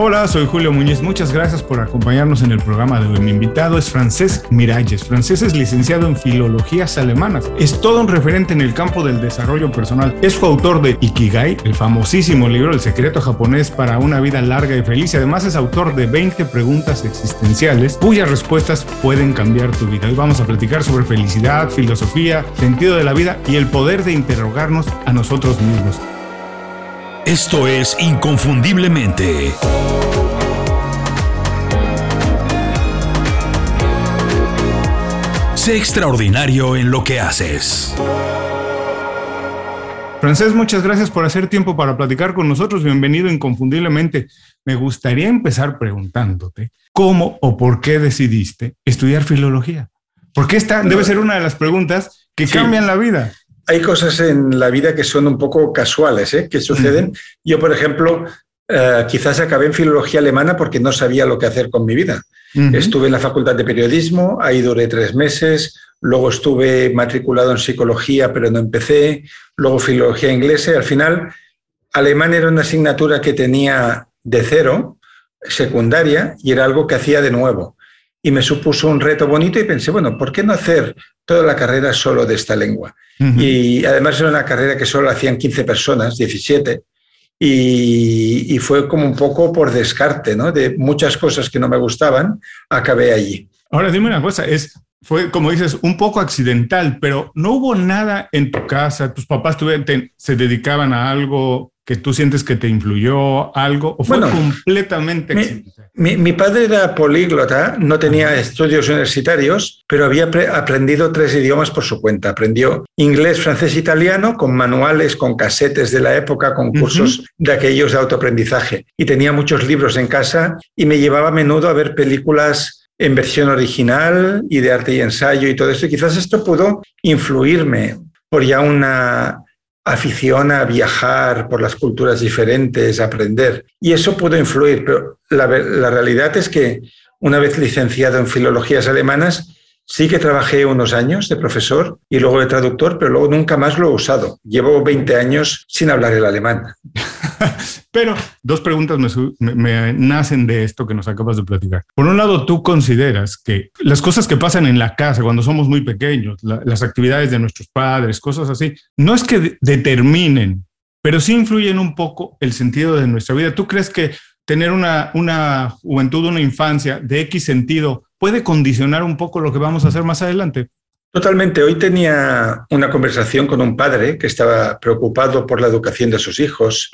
Hola, soy Julio Muñiz. Muchas gracias por acompañarnos en el programa de hoy. Mi invitado es Francés Miralles. Francés es licenciado en filologías alemanas. Es todo un referente en el campo del desarrollo personal. Es coautor de Ikigai, el famosísimo libro El secreto japonés para una vida larga y feliz. Además es autor de 20 preguntas existenciales cuyas respuestas pueden cambiar tu vida. Hoy vamos a platicar sobre felicidad, filosofía, sentido de la vida y el poder de interrogarnos a nosotros mismos. Esto es Inconfundiblemente. Sé extraordinario en lo que haces. Francés, muchas gracias por hacer tiempo para platicar con nosotros. Bienvenido inconfundiblemente. Me gustaría empezar preguntándote cómo o por qué decidiste estudiar filología. Porque esta debe ser una de las preguntas que cambian la vida hay cosas en la vida que son un poco casuales, ¿eh? que suceden. Yo, por ejemplo, eh, quizás acabé en filología alemana porque no sabía lo que hacer con mi vida. Estuve en la facultad de periodismo, ahí duré tres meses, luego estuve matriculado en psicología, pero no empecé, luego filología inglesa y al final alemán era una asignatura que tenía de cero, secundaria, y era algo que hacía de nuevo. Y me supuso un reto bonito y pensé, bueno, ¿por qué no hacer toda la carrera solo de esta lengua? Y además era una carrera que solo hacían 15 personas, 17, y, fue como un poco por descarte, ¿no? De muchas cosas que no me gustaban, acabé allí. Ahora dime una cosa, es, fue como dices, un poco accidental, pero no hubo nada en tu casa, tus papás se dedicaban a algo que tú sientes que te influyó algo o fue completamente mi, mi, padre era políglota, no tenía estudios universitarios, pero había aprendido tres idiomas por su cuenta. Aprendió inglés, francés, italiano con manuales, con casetes de la época, con cursos de aquellos de autoaprendizaje. Y tenía muchos libros en casa y me llevaba a menudo a ver películas en versión original y de arte y ensayo y todo esto. Y quizás esto pudo influirme por ya una afición a viajar por las culturas diferentes, aprender. Y eso pudo influir, pero la realidad es que una vez licenciado en filologías alemanas, Sí que trabajé unos años de profesor y luego de traductor, pero luego nunca más lo he usado. Llevo 20 años sin hablar el alemán. pero dos preguntas me, nacen de esto que nos acabas de platicar. Por un lado, tú consideras que las cosas que pasan en la casa cuando somos muy pequeños, las actividades de nuestros padres, cosas así, no es que determinen, pero sí influyen un poco el sentido de nuestra vida. ¿Tú crees que tener una, una juventud, una infancia de X sentido puede condicionar un poco lo que vamos a hacer más adelante. Totalmente. Hoy tenía una conversación con un padre que estaba preocupado por la educación de sus hijos,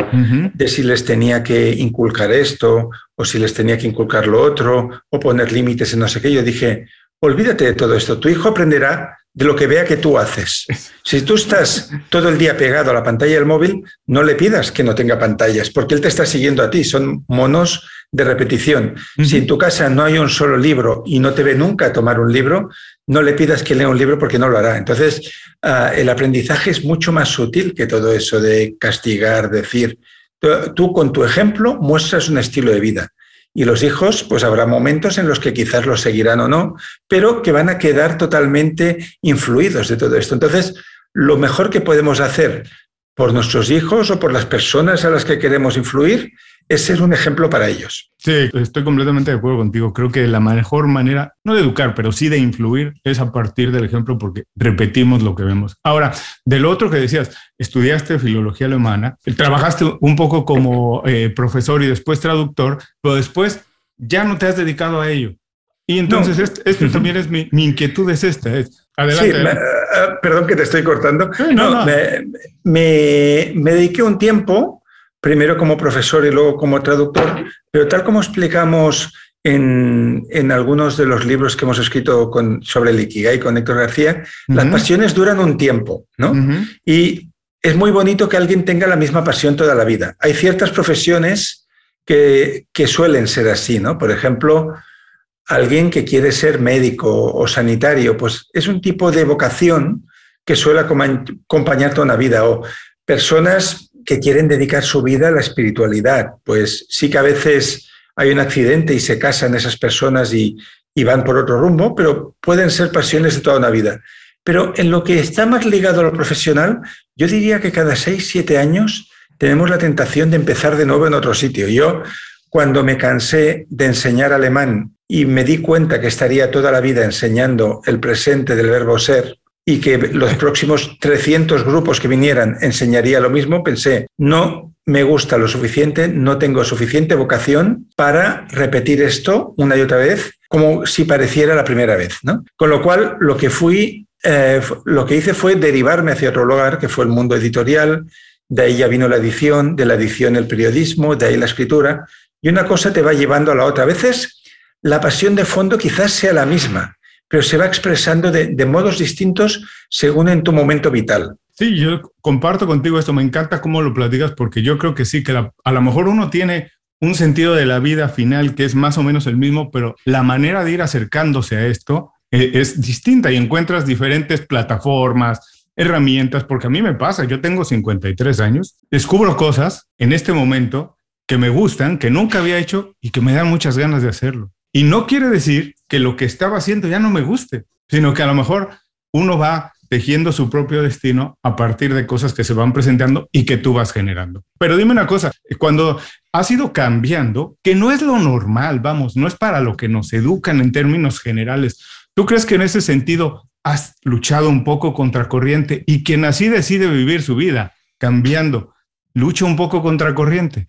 de si les tenía que inculcar esto o si les tenía que inculcar lo otro o poner límites en no sé qué. Yo dije, olvídate de todo esto. Tu hijo aprenderá de lo que vea que tú haces. Si tú estás todo el día pegado a la pantalla del móvil, no le pidas que no tenga pantallas, porque él te está siguiendo a ti. Son monos de repetición. Si en tu casa no hay un solo libro y no te ve nunca tomar un libro, no le pidas que lea un libro porque no lo hará. Entonces, ah, el aprendizaje es mucho más sutil que todo eso de castigar, decir. Tú, con tu ejemplo muestras un estilo de vida. Y los hijos, pues habrá momentos en los que quizás los seguirán o no, pero que van a quedar totalmente influidos de todo esto. Entonces, lo mejor que podemos hacer por nuestros hijos o por las personas a las que queremos influir es ser un ejemplo para ellos. Sí, estoy completamente de acuerdo contigo. Creo que la mejor manera, no de educar, pero sí de influir, es a partir del ejemplo porque repetimos lo que vemos. Ahora, del otro que decías, estudiaste filología alemana, trabajaste un poco como eh, profesor y después traductor, pero después ya no te has dedicado a ello. Y entonces esto, también es mi, inquietud, es esta. Es, adelante. Sí, eh, perdón que te estoy cortando. No, Me, me, me dediqué un tiempo primero como profesor y luego como traductor, pero tal como explicamos en, en algunos de los libros que hemos escrito con, sobre el Ikigai con Héctor García, las pasiones duran un tiempo, ¿no? Y es muy bonito que alguien tenga la misma pasión toda la vida. Hay ciertas profesiones que, que suelen ser así, ¿no? Por ejemplo, alguien que quiere ser médico o sanitario, pues es un tipo de vocación que suele acompañar toda una vida. O personas que quieren dedicar su vida a la espiritualidad. Pues sí que a veces hay un accidente y se casan esas personas y, van por otro rumbo, pero pueden ser pasiones de toda una vida. Pero en lo que está más ligado a lo profesional, yo diría que cada seis, siete años tenemos la tentación de empezar de nuevo en otro sitio. Yo, cuando me cansé de enseñar alemán y me di cuenta que estaría toda la vida enseñando el presente del verbo ser y que los próximos 300 grupos que vinieran enseñaría lo mismo, pensé, no me gusta lo suficiente, no tengo suficiente vocación para repetir esto una y otra vez como si pareciera la primera vez. ¿no? Con lo cual, lo que fui, eh, lo que hice fue derivarme hacia otro lugar, que fue el mundo editorial, de ahí ya vino la edición, de la edición el periodismo, de ahí la escritura, y una cosa te va llevando a la otra. A veces la pasión de fondo quizás sea la misma, pero se va expresando de, modos distintos según en tu momento vital. Sí, yo comparto contigo esto, me encanta cómo lo platicas porque yo creo que sí, que a lo mejor uno tiene un sentido de la vida final que es más o menos el mismo, pero la manera de ir acercándose a esto eh, es distinta y encuentras diferentes plataformas, herramientas, porque a mí me pasa, yo tengo 53 años, descubro cosas en este momento que me gustan, que nunca había hecho y que me dan muchas ganas de hacerlo. Y no quiere decir que lo que estaba haciendo ya no me guste, sino que a lo mejor uno va tejiendo su propio destino a partir de cosas que se van presentando y que tú vas generando. Pero dime una cosa, cuando has ido cambiando, que no es lo normal, vamos, no es para lo que nos educan en términos generales, ¿tú crees que en ese sentido has luchado un poco contra corriente y quien así decide vivir su vida cambiando, lucha un poco contra corriente?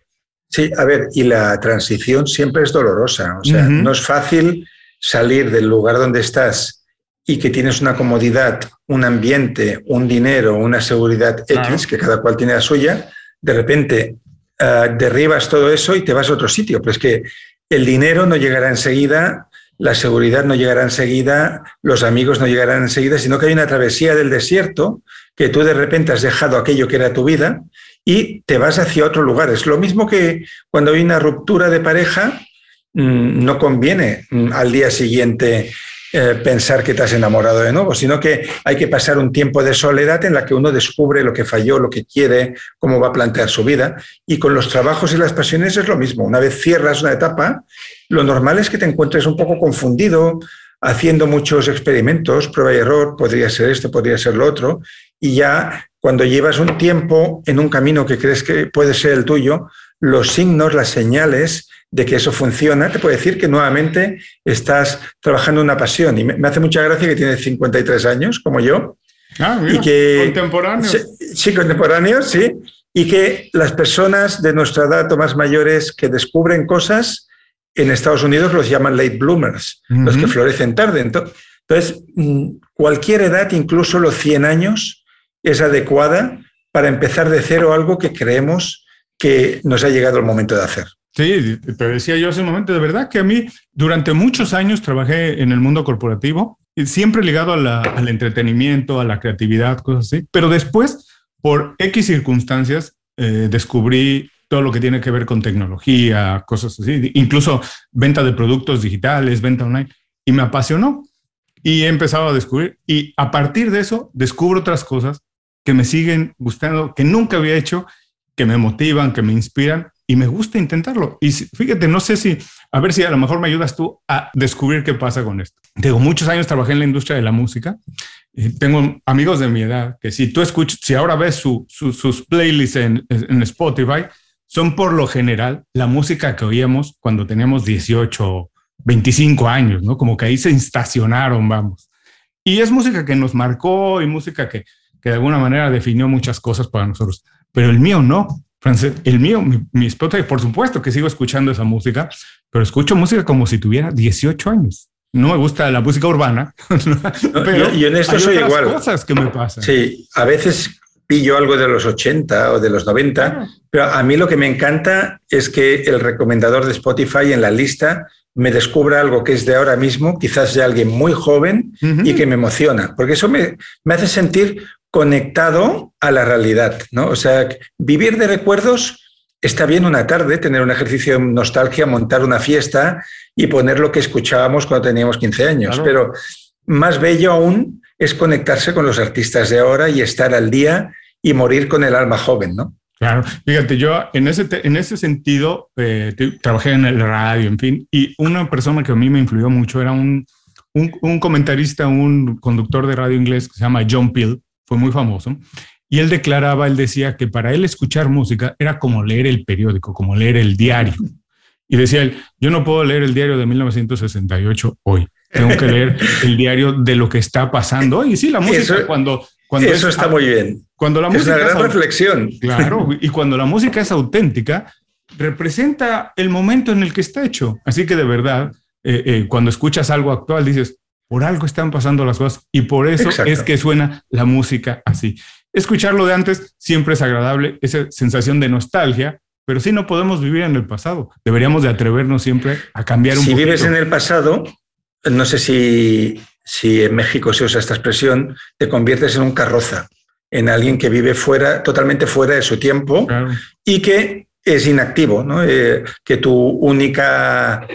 Sí, a ver, y la transición siempre es dolorosa, o sea, no es fácil salir del lugar donde estás y que tienes una comodidad, un ambiente, un dinero, una seguridad X, que cada cual tiene la suya, de repente uh, derribas todo eso y te vas a otro sitio. Pero es que el dinero no llegará enseguida, la seguridad no llegará enseguida, los amigos no llegarán enseguida, sino que hay una travesía del desierto que tú de repente has dejado aquello que era tu vida y te vas hacia otro lugar. Es lo mismo que cuando hay una ruptura de pareja, mm, no conviene mm, al día siguiente eh, pensar que te has enamorado de nuevo, sino que hay que pasar un tiempo de soledad en la que uno descubre lo que falló, lo que quiere, cómo va a plantear su vida. Y con los trabajos y las pasiones es lo mismo. Una vez cierras una etapa, lo normal es que te encuentres un poco confundido, haciendo muchos experimentos, prueba y error, podría ser esto, podría ser lo otro, y ya cuando llevas un tiempo en un camino que crees que puede ser el tuyo, los signos, las señales de que eso funciona, te puede decir que nuevamente estás trabajando una pasión. Y me, hace mucha gracia que tienes 53 años, como yo. Ah, y que, contemporáneos. Sí, contemporáneos, sí. Y que las personas de nuestra edad o más mayores que descubren cosas, en Estados Unidos los llaman late bloomers, los que florecen tarde. Entonces, mm, cualquier edad, incluso los 100 años, es adecuada para empezar de cero algo que creemos que nos ha llegado el momento de hacer. Sí, te decía yo hace un momento, de verdad que a mí durante muchos años trabajé en el mundo corporativo, siempre ligado al entretenimiento, a la creatividad, cosas así, pero después, por X circunstancias, eh, descubrí todo lo que tiene que ver con tecnología, cosas así, incluso venta de productos digitales, venta online, y me apasionó. Y he empezado a descubrir, y a partir de eso descubro otras cosas que me siguen gustando, que nunca había hecho, que me motivan, que me inspiran, y me gusta intentarlo. Y fíjate, no sé si, a ver si a lo mejor me ayudas tú a descubrir qué pasa con esto. Tengo muchos años trabajé en la industria de la música. tengo amigos de mi edad que si tú escuchas, si ahora ves sus playlists en, en, Spotify, son por lo general la música que oíamos cuando teníamos 18, 25 años, ¿no? Como que ahí se estacionaron, vamos. Y es música que nos marcó y música que, que de alguna manera definió muchas cosas para nosotros. Pero el mío no el mío, mi, Spotify, por supuesto que sigo escuchando esa música, pero escucho música como si tuviera 18 años. No me gusta la música urbana, pero yo, en esto soy igual. cosas que me pasan. Sí, a veces pillo algo de los 80 o de los 90, pero a mí lo que me encanta es que el recomendador de Spotify en la lista me descubra algo que es de ahora mismo, quizás de alguien muy joven y que me emociona, porque eso me, me hace sentir conectado a la realidad, ¿no? O sea, vivir de recuerdos está bien una tarde, tener un ejercicio de nostalgia, montar una fiesta y poner lo que escuchábamos cuando teníamos 15 años, pero más bello aún es conectarse con los artistas de ahora y estar al día y morir con el alma joven, ¿no? Claro, fíjate, yo en ese, en ese sentido eh, trabajé en el radio, en fin, y una persona que a mí me influyó mucho era un, un, un comentarista, un conductor de radio inglés que se llama John Peel, fue muy famoso, y él declaraba, él decía que para él escuchar música era como leer el periódico, como leer el diario. Y decía él, yo no puedo leer el diario de 1968 hoy. Tengo que leer el diario de lo que está pasando hoy. Y sí, la música cuando... cuando eso está muy bien. Cuando la música es una gran reflexión. Claro, y cuando la música es auténtica, representa el momento en el que está hecho. Así que de verdad, eh, eh, cuando escuchas algo actual, dices, por algo están pasando las cosas y por eso es que suena la música así. Escucharlo de antes siempre es agradable, esa sensación de nostalgia, pero sí no podemos vivir en el pasado. Deberíamos de atrevernos siempre a cambiar un Si vives en el pasado, no sé si, si en México se usa esta expresión, te conviertes en un carroza, en alguien que vive fuera, totalmente fuera de su tiempo y que es inactivo, ¿no? Eh, que tu única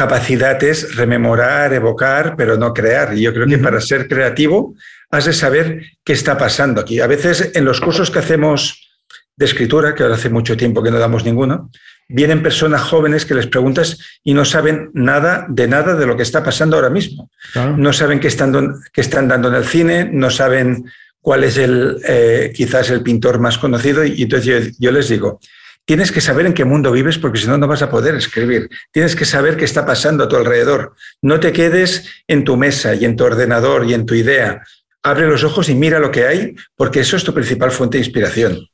capacidad es rememorar, evocar, pero no crear. Y yo creo que para ser creativo has de saber qué está pasando aquí. A veces en los cursos que hacemos de escritura, que ahora hace mucho tiempo que no damos ninguno, vienen personas jóvenes que les preguntas y no saben nada de nada de lo que está pasando ahora mismo. No saben qué están, qué están dando en el cine, no saben cuál es el eh, quizás el pintor más conocido y entonces yo les digo, Tienes que saber en qué mundo vives porque si no, no vas a poder escribir. Tienes que saber qué está pasando a tu alrededor. No te quedes en tu mesa y en tu ordenador y en tu idea. Abre los ojos y mira lo que hay porque eso es tu principal fuente de inspiración.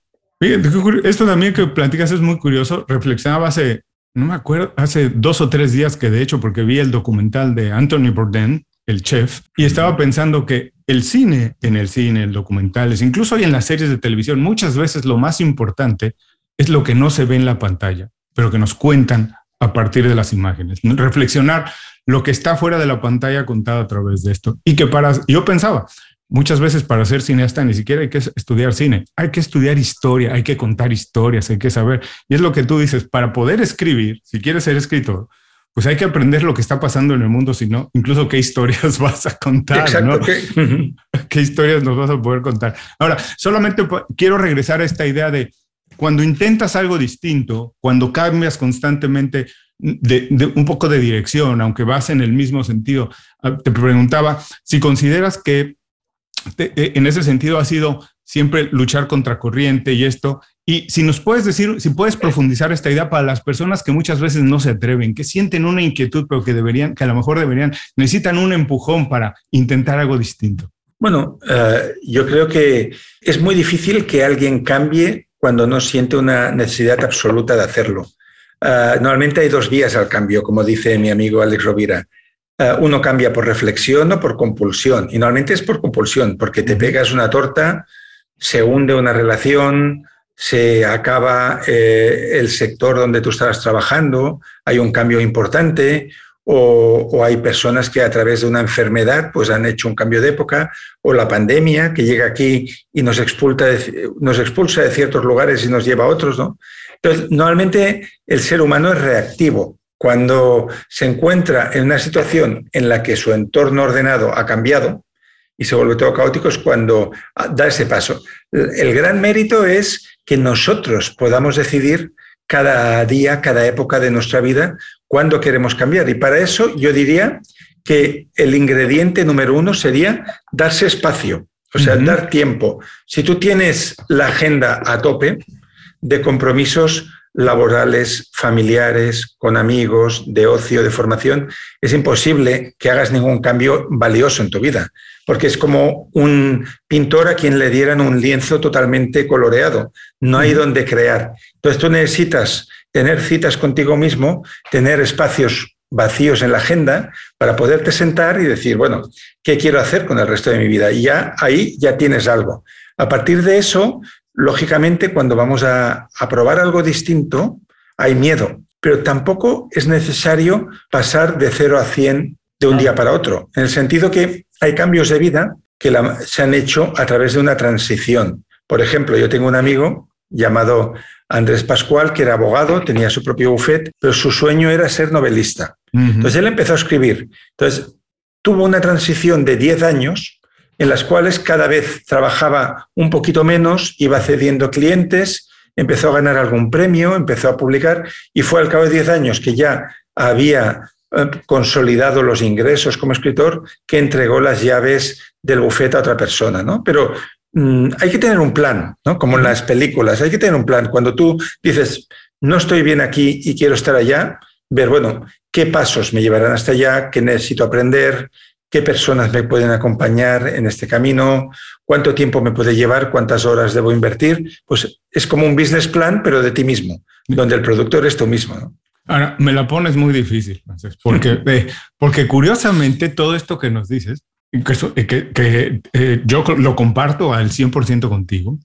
Esto también que platicas es muy curioso. Reflexionaba hace, no me acuerdo, hace dos o tres días que de hecho, porque vi el documental de Anthony Bourdain, el chef, y estaba pensando que el cine, en el cine, en documentales, incluso hoy en las series de televisión, muchas veces lo más importante es lo que no se ve en la pantalla, pero que nos cuentan a partir de las imágenes. Reflexionar lo que está fuera de la pantalla contado a través de esto. Y que para, yo pensaba, muchas veces para ser cineasta ni siquiera hay que estudiar cine, hay que estudiar historia, hay que contar historias, hay que saber. Y es lo que tú dices, para poder escribir, si quieres ser escritor, pues hay que aprender lo que está pasando en el mundo, si no, incluso qué historias vas a contar, ¿no? ¿Qué historias nos vas a poder contar? Ahora, solamente quiero regresar a esta idea de cuando intentas algo distinto, cuando cambias constantemente de, un poco de dirección, aunque vas en el mismo sentido, ah, te preguntaba si consideras que e, en ese sentido ha sido siempre luchar contra corriente y esto, y si nos puedes decir, si puedes profundizar esta idea para las personas que muchas veces no se atreven, que sienten una inquietud, pero que deberían, que a lo mejor deberían, necesitan un empujón para intentar algo distinto. Bueno, eh, yo creo que es muy difícil que alguien cambie cuando no siente una necesidad absoluta de hacerlo. Ah, normalmente hay dos vías al cambio, como dice mi amigo Alex Rovira. Ah, uno cambia por reflexión o por compulsión. Y normalmente es por compulsión, porque te pegas una torta, se hunde una relación, se acaba eh, el sector donde tú estabas trabajando, hay un cambio importante, o, hay personas que a través de una enfermedad pues han hecho un cambio de época, o la pandemia que llega aquí y nos expulsa de, nos expulsa de ciertos lugares y nos lleva a otros. ¿no? Entonces, normalmente el ser humano es reactivo. Cuando se encuentra en una situación en la que su entorno ordenado ha cambiado y se vuelve todo caótico, es cuando da ese paso. El gran mérito es que nosotros podamos decidir cada día, cada época de nuestra vida, cuándo queremos cambiar. Y para eso yo diría que el ingrediente número uno sería darse espacio, o sea, dar tiempo. Si tú tienes la agenda a tope de compromisos laborales, familiares, con amigos, de ocio, de formación, es imposible que hagas ningún cambio valioso en tu vida, porque es como un pintor a quien le dieran un lienzo totalmente coloreado, no hay donde crear. Entonces tú necesitas tener citas contigo mismo, tener espacios vacíos en la agenda para poderte sentar y decir, bueno, ¿qué quiero hacer con el resto de mi vida? Y ya ahí ya tienes algo. A partir de eso, lógicamente, cuando vamos a, probar algo distinto, hay miedo, pero tampoco es necesario pasar de 0 a 100 de un día para otro, en el sentido que hay cambios de vida que se han hecho a través de una transición. Por ejemplo, yo tengo un amigo llamado Andrés Pascual, que era abogado, tenía su propio bufet, pero su sueño era ser novelista. Entonces él empezó a escribir. Entonces tuvo una transición de 10 años en las cuales cada vez trabajaba un poquito menos, iba cediendo clientes, empezó a ganar algún premio, empezó a publicar y fue al cabo de 10 años que ya había eh, consolidado los ingresos como escritor que entregó las llaves del bufete a otra persona, ¿no? Pero mm, hay que tener un plan, ¿no? Como en las películas, hay que tener un plan. Cuando tú dices, no estoy bien aquí y quiero estar allá, ver, bueno, qué pasos me llevarán hasta allá, qué necesito aprender, qué personas me pueden acompañar en este camino, cuánto tiempo me puede llevar, cuántas horas debo invertir. Pues es como un business plan, pero de ti mismo, donde el productor es tú mismo. Ahora, me la pones muy difícil, porque, eh, porque curiosamente todo esto que nos dices, que, eh, yo lo comparto al 100% contigo,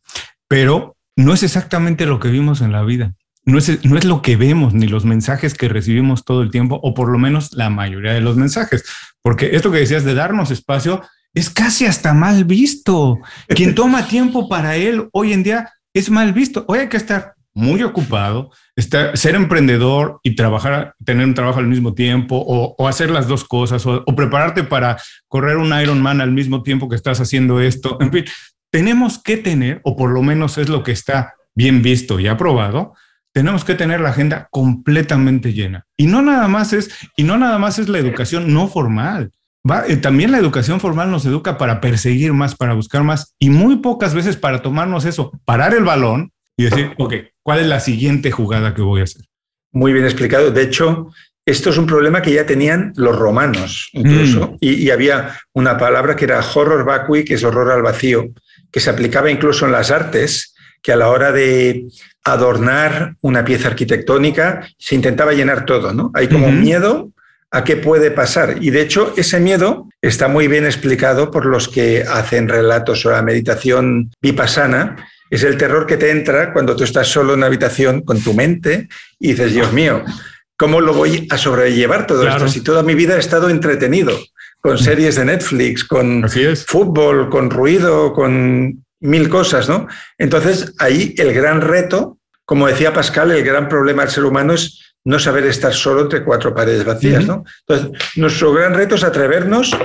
pero no es exactamente lo que vimos en la vida. No es, no es lo que vemos ni los mensajes que recibimos todo el tiempo, o por lo menos la mayoría de los mensajes. Porque esto que decías de darnos espacio es casi hasta mal visto. Quien toma tiempo para él hoy en día es mal visto. Hoy hay que estar muy ocupado, estar, ser emprendedor y trabajar, tener un trabajo al mismo tiempo o, hacer las dos cosas o, prepararte para correr un Ironman al mismo tiempo que estás haciendo esto. En fin, tenemos que tener, o por lo menos es lo que está bien visto y aprobado, tenemos que tener la agenda completamente llena. Y no nada más es, y no nada más es la educación no formal. Eh, también la educación formal nos educa para perseguir más, para buscar más, y muy pocas veces para tomarnos eso, parar el balón y decir, ok, ¿cuál es la siguiente jugada que voy a hacer? Muy bien explicado. De hecho, esto es un problema que ya tenían los romanos incluso, mm. y, y, había una palabra que era horror vacui, que es horror al vacío, que se aplicaba incluso en las artes, que a la hora de adornar una pieza arquitectónica se intentaba llenar todo, ¿no? Hay como miedo a qué puede pasar. Y de hecho, ese miedo está muy bien explicado por los que hacen relatos sobre la meditación vipassana. Es el terror que te entra cuando tú estás solo en una habitación con tu mente y dices, Dios mío, ¿cómo lo voy a sobrellevar todo esto? Si toda mi vida he estado entretenido con series de Netflix, con fútbol, con ruido, con mil cosas, ¿no? Entonces, ahí el gran reto, como decía Pascal, el gran problema del ser humano es no saber estar solo entre cuatro paredes vacías, ¿no? Entonces, nuestro gran reto es atrevernos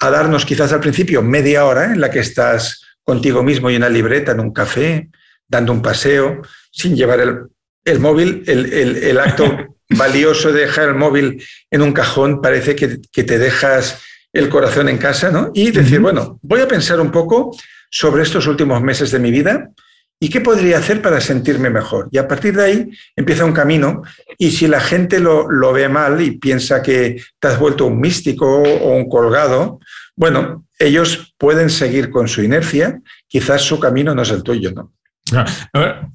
a darnos quizás al principio media hora en la que estás contigo mismo y una libreta en un café, dando un paseo, sin llevar el, móvil, el, acto valioso de dejar el móvil en un cajón parece que, te dejas el corazón en casa, ¿no? Y decir, bueno, voy a pensar un poco sobre estos últimos meses de mi vida y qué podría hacer para sentirme mejor. Y a partir de ahí empieza un camino y si la gente lo, ve mal y piensa que te has vuelto un místico o un colgado, bueno, ellos pueden seguir con su inercia, quizás su camino no es el tuyo, ¿no?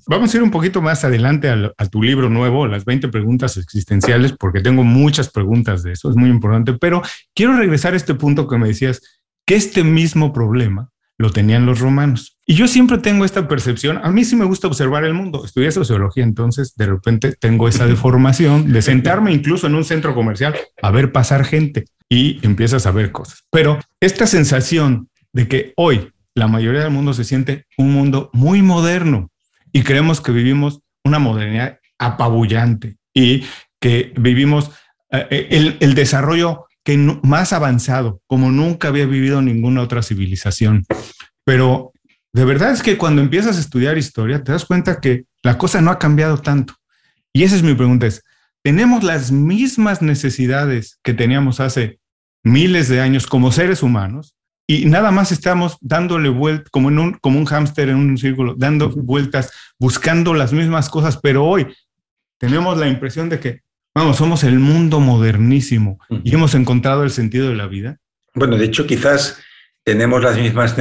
vamos a ir un poquito más adelante a, tu libro nuevo, las 20 preguntas existenciales, porque tengo muchas preguntas de eso, es muy importante, pero quiero regresar a este punto que me decías, que este mismo problema lo tenían los romanos. Y yo siempre tengo esta percepción, a mí sí me gusta observar el mundo, estudié sociología, entonces de repente tengo esa deformación de sentarme incluso en un centro comercial a ver pasar gente y empiezas a ver cosas. Pero esta sensación de que hoy la mayoría del mundo se siente un mundo muy moderno y creemos que vivimos una modernidad apabullante y que vivimos eh, eh, el, el desarrollo que más avanzado, como nunca había vivido ninguna otra civilización. Pero de verdad es que cuando empiezas a estudiar historia, te das cuenta que la cosa no ha cambiado tanto. Y esa es mi pregunta, es, ¿tenemos las mismas necesidades que teníamos hace miles de años como seres humanos? Y nada más estamos dándole vueltas, como, en un, como un hámster en un círculo, dando vueltas, buscando las mismas cosas, pero hoy tenemos la impresión de que Vamos, somos el mundo modernísimo y hemos encontrado el sentido de la vida. Bueno, de hecho, quizás tenemos las mismas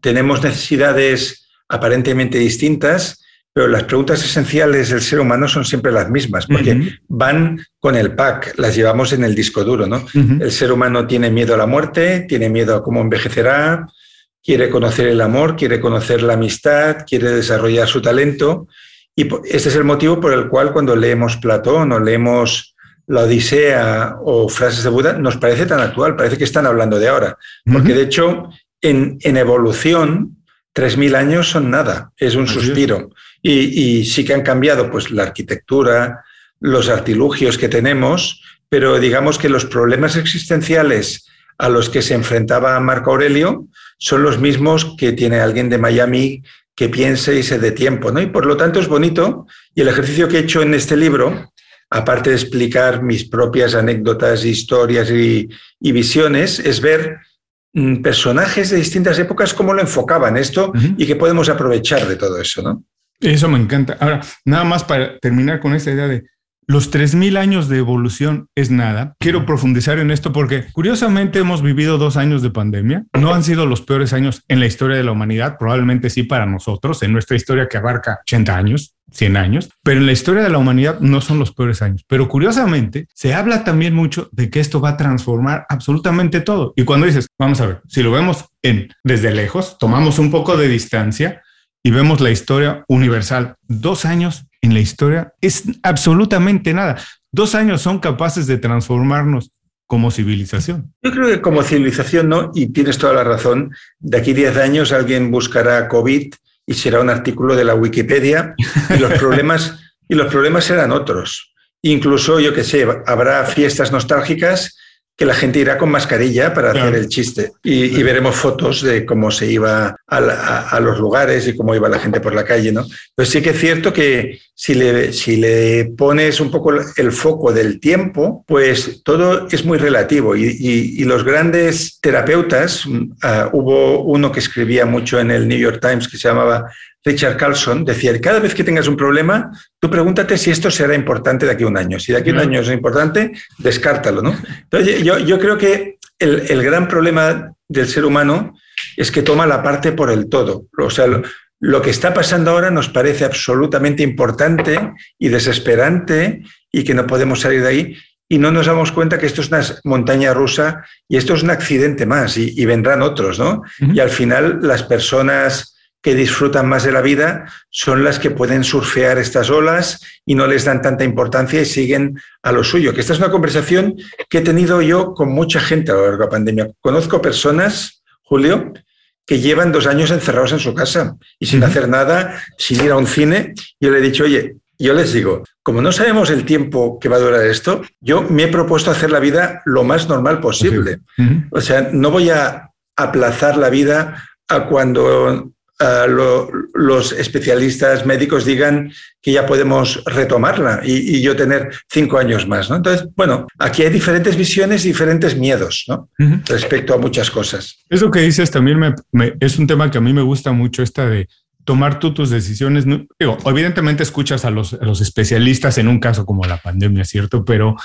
tenemos necesidades aparentemente distintas, pero las preguntas esenciales del ser humano son siempre las mismas, porque van con el pack, las llevamos en el disco duro, ¿no? El ser humano tiene miedo a la muerte, tiene miedo a cómo envejecerá, quiere conocer el amor, quiere conocer la amistad, quiere desarrollar su talento y este es el motivo por el cual cuando leemos Platón o leemos la Odisea o frases de Buda, nos parece tan actual, parece que están hablando de ahora. Porque de hecho, en, en evolución, 3.000 años son nada, es un suspiro. Y, sí que han cambiado pues, la arquitectura, los artilugios que tenemos, pero digamos que los problemas existenciales a los que se enfrentaba Marco Aurelio son los mismos que tiene alguien de Miami que piense y se dé tiempo, ¿no? Y por lo tanto es bonito. Y el ejercicio que he hecho en este libro, aparte de explicar mis propias anécdotas, historias y, visiones, es ver personajes de distintas épocas cómo lo enfocaban esto y que podemos aprovechar de todo eso, ¿no? Eso me encanta. Ahora, nada más para terminar con esta idea de los 3.000 años de evolución es nada. Quiero profundizar en esto porque curiosamente hemos vivido dos años de pandemia. No han sido los peores años en la historia de la humanidad, probablemente sí para nosotros, en nuestra historia que abarca 80 años. 100 años, pero en la historia de la humanidad no son los peores años. Pero curiosamente, se habla también mucho de que esto va a transformar absolutamente todo. Y cuando dices, vamos a ver, si lo vemos en desde lejos, tomamos un poco de distancia y vemos la historia universal, dos años en la historia es absolutamente nada. Dos años son capaces de transformarnos como civilización. Yo creo que como civilización no, y tienes toda la razón, de aquí 10 años alguien buscará COVID y será un artículo de la Wikipedia y los problemas, y los problemas serán otros. Incluso, yo que sé, habrá fiestas nostálgicas que la gente irá con mascarilla para hacer el chiste. Y, veremos fotos de cómo se iba a, los lugares y cómo iba la gente por la calle, ¿no? Pues sí que es cierto que si le, si le pones un poco el foco del tiempo, pues todo es muy relativo. Y, los grandes terapeutas, ah, hubo uno que escribía mucho en el New York Times que se llamaba Richard Carlson decía, cada vez que tengas un problema, tú pregúntate si esto será importante de aquí a un año. Si de aquí a un año es importante, descártalo, ¿no? Entonces, yo, yo creo que el, el, gran problema del ser humano es que toma la parte por el todo. O sea, lo, lo que está pasando ahora nos parece absolutamente importante y desesperante y que no podemos salir de ahí y no nos damos cuenta que esto es una montaña rusa y esto es un accidente más y, y vendrán otros, ¿no? Y al final las personas que disfrutan más de la vida son las que pueden surfear estas olas y no les dan tanta importancia y siguen a lo suyo. Que esta es una conversación que he tenido yo con mucha gente a lo largo de la pandemia. Conozco personas, Julio, que llevan dos años encerrados en su casa y sin hacer nada, sin ir a un cine. Yo le he dicho, oye, yo les digo, como no sabemos el tiempo que va a durar esto, yo me he propuesto hacer la vida lo más normal posible. O sea, no voy a aplazar la vida a cuando los especialistas médicos digan que ya podemos retomarla y, yo tener cinco años más. ¿no? Entonces, bueno, aquí hay diferentes visiones, diferentes miedos ¿no? respecto a muchas cosas. Eso que dices también me, es un tema que a mí me gusta mucho, esta de tomar tú tus decisiones. Digo, evidentemente escuchas a los, a los, especialistas en un caso como la pandemia, ¿cierto? Pero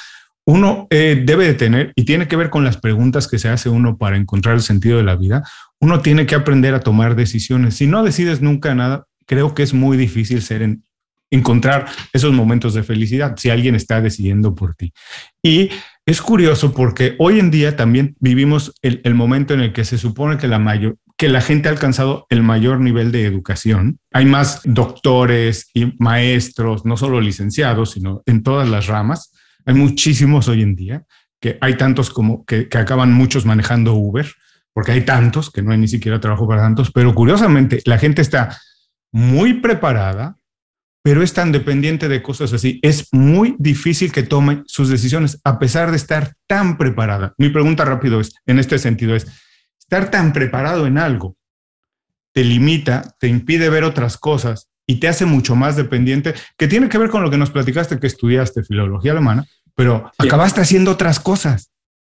uno eh, debe de tener, y tiene que ver con las preguntas que se hace uno para encontrar el sentido de la vida, uno tiene que aprender a tomar decisiones. Si no decides nunca nada, creo que es muy difícil ser encontrar esos momentos de felicidad si alguien está decidiendo por ti. Y es curioso porque hoy en día también vivimos el, el momento en el que se supone que la mayor, que la gente ha alcanzado el mayor nivel de educación. Hay más doctores y maestros, no solo licenciados, sino en todas las ramas. Hay muchísimos hoy en día, que hay tantos como que, que acaban muchos manejando Uber porque hay tantos que no hay ni siquiera trabajo para tantos, pero curiosamente la gente está muy preparada, pero es tan dependiente de cosas así. Es muy difícil que tome sus decisiones a pesar de estar tan preparada. Mi pregunta rápido es, en este sentido es, estar tan preparado en algo te limita, te impide ver otras cosas y te hace mucho más dependiente, que tiene que ver con lo que nos platicaste que estudiaste filología alemana, pero acabaste haciendo otras cosas.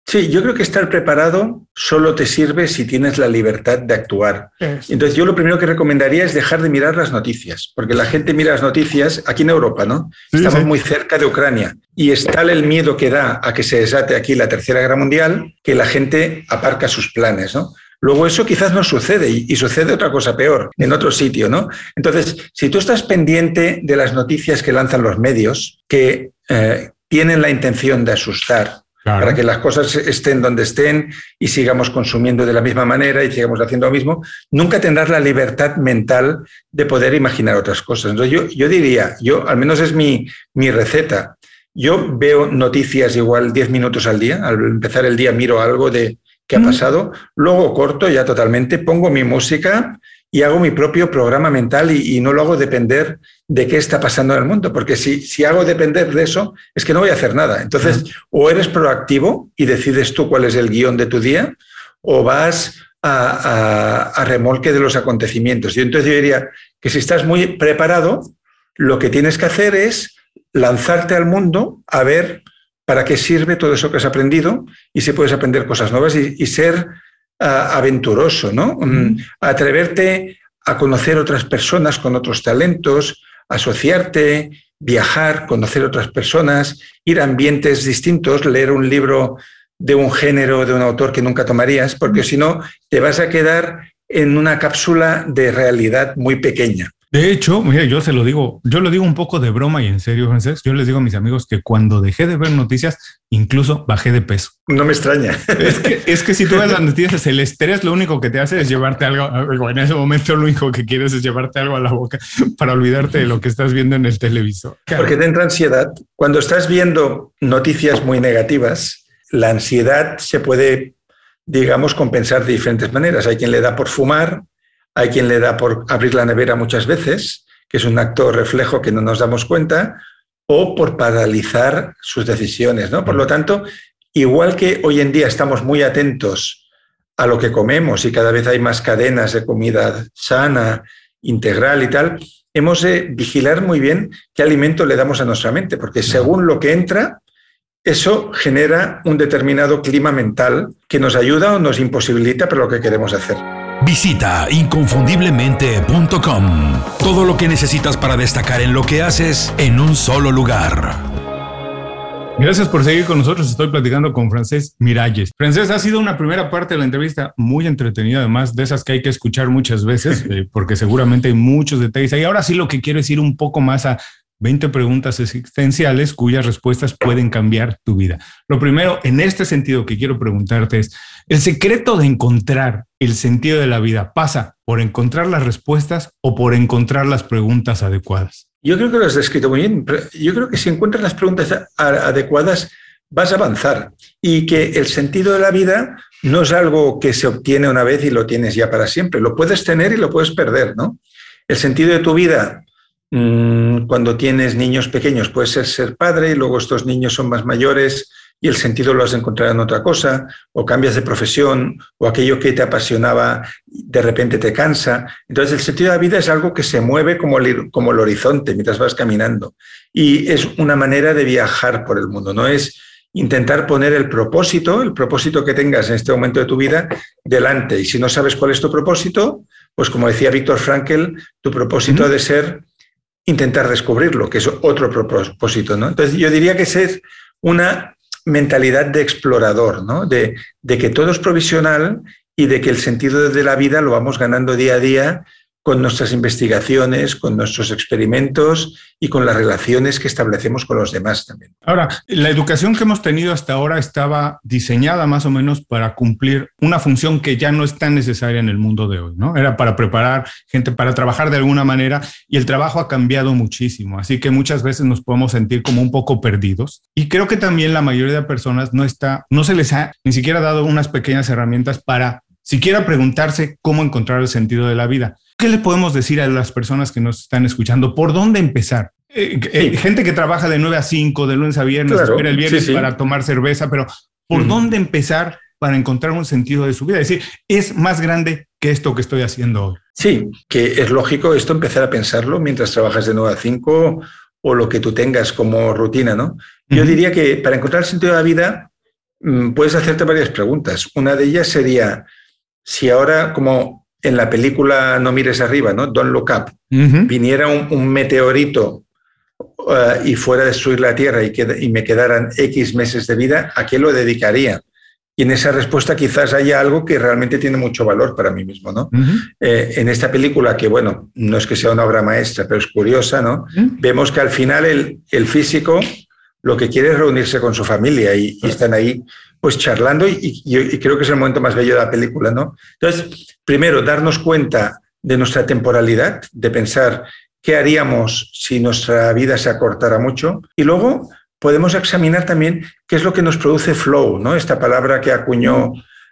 Sí, yo creo que estar preparado solo te sirve si tienes la libertad de actuar. Entonces, yo lo primero que recomendaría es dejar de mirar las noticias, porque la gente mira las noticias aquí en Europa, ¿no? Estamos muy cerca de Ucrania y es tal el miedo que da a que se desate aquí la Tercera Guerra Mundial que la gente aparca sus planes, ¿no? Luego eso quizás no sucede y, sucede otra cosa peor en otro sitio, ¿no? Entonces, si tú estás pendiente de las noticias que lanzan los medios, que eh, tienen la intención de asustar, para que las cosas estén donde estén y sigamos consumiendo de la misma manera y sigamos haciendo lo mismo, nunca tendrás la libertad mental de poder imaginar otras cosas. Entonces yo, yo diría, yo al menos es mi, mi receta, yo veo noticias igual 10 minutos al día, al empezar el día miro algo de qué ha pasado, luego corto ya totalmente, pongo mi música y hago mi propio programa mental y, no lo hago depender de qué está pasando en el mundo, porque si, si hago depender de eso, es que no voy a hacer nada. Entonces, o eres proactivo y decides tú cuál es el guion de tu día, o vas a, a, remolque de los acontecimientos. Y entonces yo diría que si estás muy preparado, lo que tienes que hacer es lanzarte al mundo a ver para qué sirve todo eso que has aprendido y si puedes aprender cosas nuevas y ser aventuroso, ¿no? Mm, atreverte a conocer otras personas con otros talentos, asociarte viajar, conocer otras personas, ir a ambientes distintos, leer un libro de un género, de un autor que nunca tomarías, porque si no, te vas a quedar en una cápsula de realidad muy pequeña. De hecho, mira, yo se lo digo, yo lo digo un poco de broma y en serio, Francés. Yo les digo a mis amigos que cuando dejé de ver noticias, incluso bajé de peso. No me extraña. Es que, es que si tú ves las noticias, el estrés lo único que te hace es llevarte algo. En ese momento, lo único que quieres es llevarte algo a la boca para olvidarte de lo que estás viendo en el televisor. Porque te entra ansiedad. Cuando estás viendo noticias muy negativas, la ansiedad se puede, digamos, compensar de diferentes maneras. Hay quien le da por fumar, hay quien le da por abrir la nevera muchas veces, que es un acto reflejo que no nos damos cuenta, o por paralizar sus decisiones. ¿no? Por lo tanto, igual que hoy en día estamos muy atentos a lo que comemos y cada vez hay más cadenas de comida sana, integral y tal, hemos de vigilar muy bien qué alimento le damos a nuestra mente, porque según lo que entra, eso genera un determinado clima mental que nos ayuda o nos imposibilita para lo que queremos hacer. Visita inconfundiblemente.com. Todo lo que necesitas para destacar en lo que haces en un solo lugar. Gracias por seguir con nosotros. Estoy platicando con Francés Miralles. Francés, ha sido una primera parte de la entrevista muy entretenida, además de esas que hay que escuchar muchas veces, eh, porque seguramente hay muchos detalles. Y ahora sí lo que quiero es ir un poco más a 20 preguntas existenciales cuyas respuestas pueden cambiar tu vida. Lo primero, en este sentido que quiero preguntarte es, ¿el secreto de encontrar el sentido de la vida pasa por encontrar las respuestas o por encontrar las preguntas adecuadas? Yo creo que lo has descrito muy bien. Yo creo que si encuentras las preguntas adecuadas, vas a avanzar y que el sentido de la vida no es algo que se obtiene una vez y lo tienes ya para siempre. Lo puedes tener y lo puedes perder, ¿no? El sentido de tu vida Mm, cuando tienes niños pequeños puede ser ser padre y luego estos niños son más mayores y el sentido lo has de encontrar en otra cosa, o cambias de profesión, o aquello que te apasionaba de repente te cansa. Entonces el sentido de la vida es algo que se mueve como el, como el horizonte mientras vas caminando. Y es una manera de viajar por el mundo, no es intentar poner el propósito, el propósito que tengas en este momento de tu vida, delante. Y si no sabes cuál es tu propósito, pues como decía Víctor Frankel, tu propósito ha de ser intentar descubrirlo, que es otro propósito. ¿no? Entonces, yo diría que es una mentalidad de explorador, ¿no? de, de que todo es provisional y de que el sentido de la vida lo vamos ganando día a día con nuestras investigaciones, con nuestros experimentos y con las relaciones que establecemos con los demás también. Ahora, la educación que hemos tenido hasta ahora estaba diseñada más o menos para cumplir una función que ya no es tan necesaria en el mundo de hoy, ¿no? Era para preparar gente para trabajar de alguna manera y el trabajo ha cambiado muchísimo, así que muchas veces nos podemos sentir como un poco perdidos y creo que también la mayoría de personas no está, no se les ha ni siquiera dado unas pequeñas herramientas para siquiera preguntarse cómo encontrar el sentido de la vida. ¿Qué le podemos decir a las personas que nos están escuchando? ¿Por dónde empezar? Eh, eh, gente que trabaja de 9 a 5, de lunes a viernes, espera el viernes para tomar cerveza, pero ¿por dónde empezar para encontrar un sentido de su vida? Es decir, es más grande que esto que estoy haciendo hoy. Sí, que es lógico esto empezar a pensarlo mientras trabajas de 9 a 5 o lo que tú tengas como rutina, ¿no? Yo diría que para encontrar el sentido de la vida mm, puedes hacerte varias preguntas. Una de ellas sería, si ahora como en la película No mires arriba, ¿no? Don't Look Up, viniera un, meteorito uh, y fuera a destruir la Tierra y, y, me quedaran X meses de vida, ¿a qué lo dedicaría? Y en esa respuesta quizás haya algo que realmente tiene mucho valor para mí mismo, ¿no? Eh, en esta película, que bueno, no es que sea una obra maestra, pero es curiosa, ¿no? Vemos que al final el, el, físico lo que quiere es reunirse con su familia y, y están ahí pues charlando y, creo que es el momento más bello de la película, ¿no? Entonces, primero, darnos cuenta de nuestra temporalidad, de pensar qué haríamos si nuestra vida se acortara mucho y luego podemos examinar también qué es lo que nos produce flow, ¿no? Esta palabra que acuñó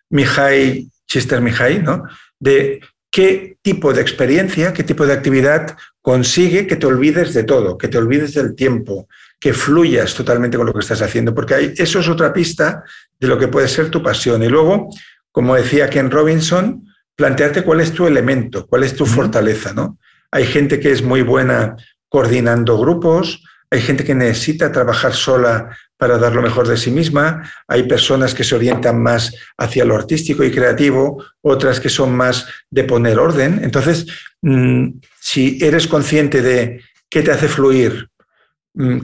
Mihai, Chester Mihai, ¿no? De qué tipo de experiencia, qué tipo de actividad consigue que te olvides de todo, que te olvides del tiempo, que fluyas totalmente con lo que estás haciendo, porque eso es otra pista de lo que puede ser tu pasión. Y luego, como decía Ken Robinson, plantearte cuál es tu elemento, cuál es tu fortaleza, ¿no? Hay gente que es muy buena coordinando grupos, hay gente que necesita trabajar sola para dar lo mejor de sí misma, hay personas que se orientan más hacia lo artístico y creativo, otras que son más de poner orden. Entonces, mm, si eres consciente de qué te hace fluir,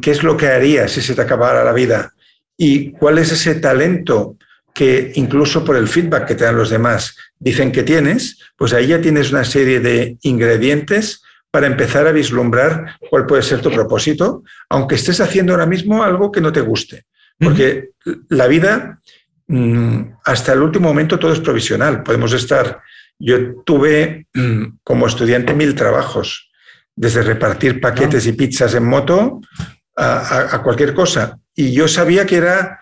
qué es lo que harías si se te acabara la vida y cuál es ese talento que incluso por el feedback que te dan los demás dicen que tienes, pues ahí ya tienes una serie de ingredientes para empezar a vislumbrar cuál puede ser tu propósito, aunque estés haciendo ahora mismo algo que no te guste. Porque la vida, mm, hasta el último momento, todo es provisional. Podemos estar. Yo tuve mm, como estudiante mil trabajos, desde repartir paquetes y pizzas en moto a, a cualquier cosa. Y yo sabía que era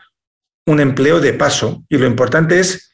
un empleo de paso y lo importante es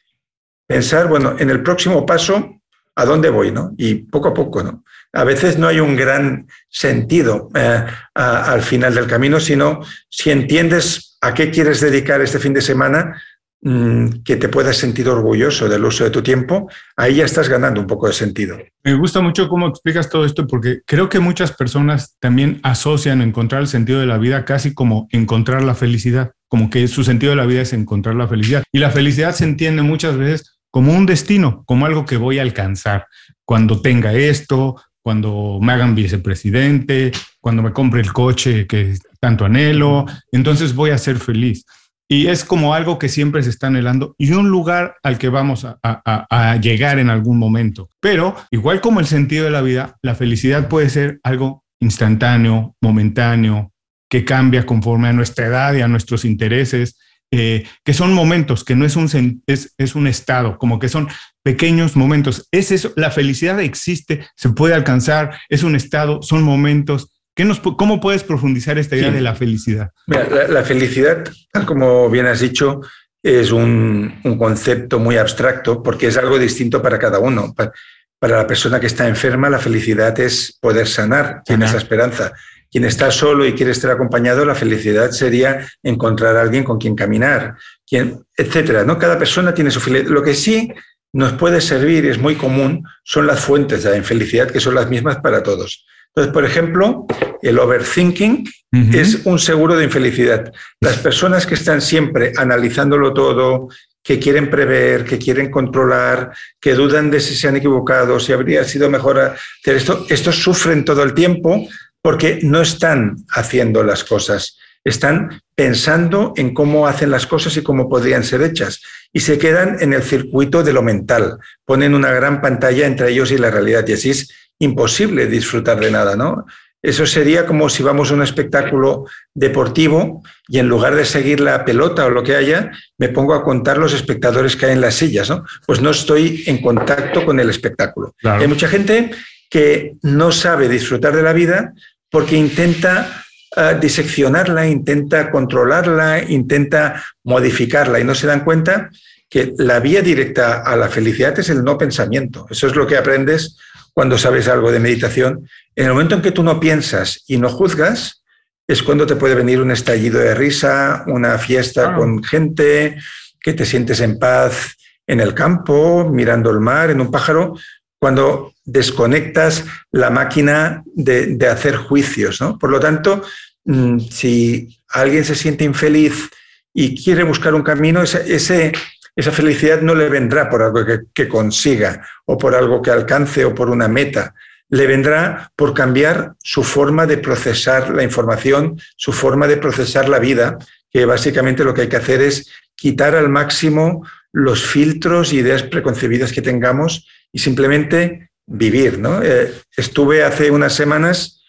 pensar, bueno, en el próximo paso, ¿a dónde voy? ¿no? Y poco a poco, ¿no? A veces no hay un gran sentido eh, al final del camino, sino si entiendes a qué quieres dedicar este fin de semana, que te puedas sentir orgulloso del uso de tu tiempo, ahí ya estás ganando un poco de sentido. Me gusta mucho cómo explicas todo esto porque creo que muchas personas también asocian encontrar el sentido de la vida casi como encontrar la felicidad como que su sentido de la vida es encontrar la felicidad. Y la felicidad se entiende muchas veces como un destino, como algo que voy a alcanzar. Cuando tenga esto, cuando me hagan vicepresidente, cuando me compre el coche que tanto anhelo, entonces voy a ser feliz. Y es como algo que siempre se está anhelando y un lugar al que vamos a, llegar en algún momento. Pero igual como el sentido de la vida, la felicidad puede ser algo instantáneo, momentáneo, que cambia conforme a nuestra edad y a nuestros intereses, eh, que son momentos, que no es un, es, es, un estado, como que son pequeños momentos. Es eso, la felicidad existe, se puede alcanzar, es un estado, son momentos. ¿Qué nos, ¿Cómo puedes profundizar esta idea de la felicidad? la, felicidad, como bien has dicho, es un, un, concepto muy abstracto porque es algo distinto para cada uno. Para, para la persona que está enferma, la felicidad es poder sanar, tiene esa esperanza quien está solo y quiere estar acompañado, la felicidad sería encontrar a alguien con quien caminar, quien, etcétera. ¿no? Cada persona tiene su felicidad. Lo que sí nos puede servir, y es muy común, son las fuentes de la infelicidad, que son las mismas para todos. Entonces, por ejemplo, el overthinking es un seguro de infelicidad. Las personas que están siempre analizándolo todo, que quieren prever, que quieren controlar, que dudan de si se han equivocado, si habría sido mejor hacer esto, estos sufren todo el tiempo porque no están haciendo las cosas, están pensando en cómo hacen las cosas y cómo podrían ser hechas. Y se quedan en el circuito de lo mental, ponen una gran pantalla entre ellos y la realidad. Y así es imposible disfrutar de nada, ¿no? Eso sería como si vamos a un espectáculo deportivo y en lugar de seguir la pelota o lo que haya, me pongo a contar los espectadores que hay en las sillas, ¿no? Pues no estoy en contacto con el espectáculo. Hay mucha gente que no sabe disfrutar de la vida porque intenta uh, diseccionarla, intenta controlarla, intenta modificarla y no se dan cuenta que la vía directa a la felicidad es el no pensamiento. Eso es lo que aprendes cuando sabes algo de meditación. En el momento en que tú no piensas y no juzgas, es cuando te puede venir un estallido de risa, una fiesta con gente, que te sientes en paz en el campo, mirando el mar, en un pájaro, cuando desconectas la máquina de, hacer juicios. ¿no? Por lo tanto, mm, si alguien se siente infeliz y quiere buscar un camino, ese, esa felicidad no le vendrá por algo que, consiga o por algo que alcance o por una meta. Le vendrá por cambiar su forma de procesar la información, su forma de procesar la vida, que básicamente lo que hay que hacer es quitar al máximo los filtros, ideas preconcebidas que tengamos y simplemente vivir. ¿no? Eh, estuve hace unas semanas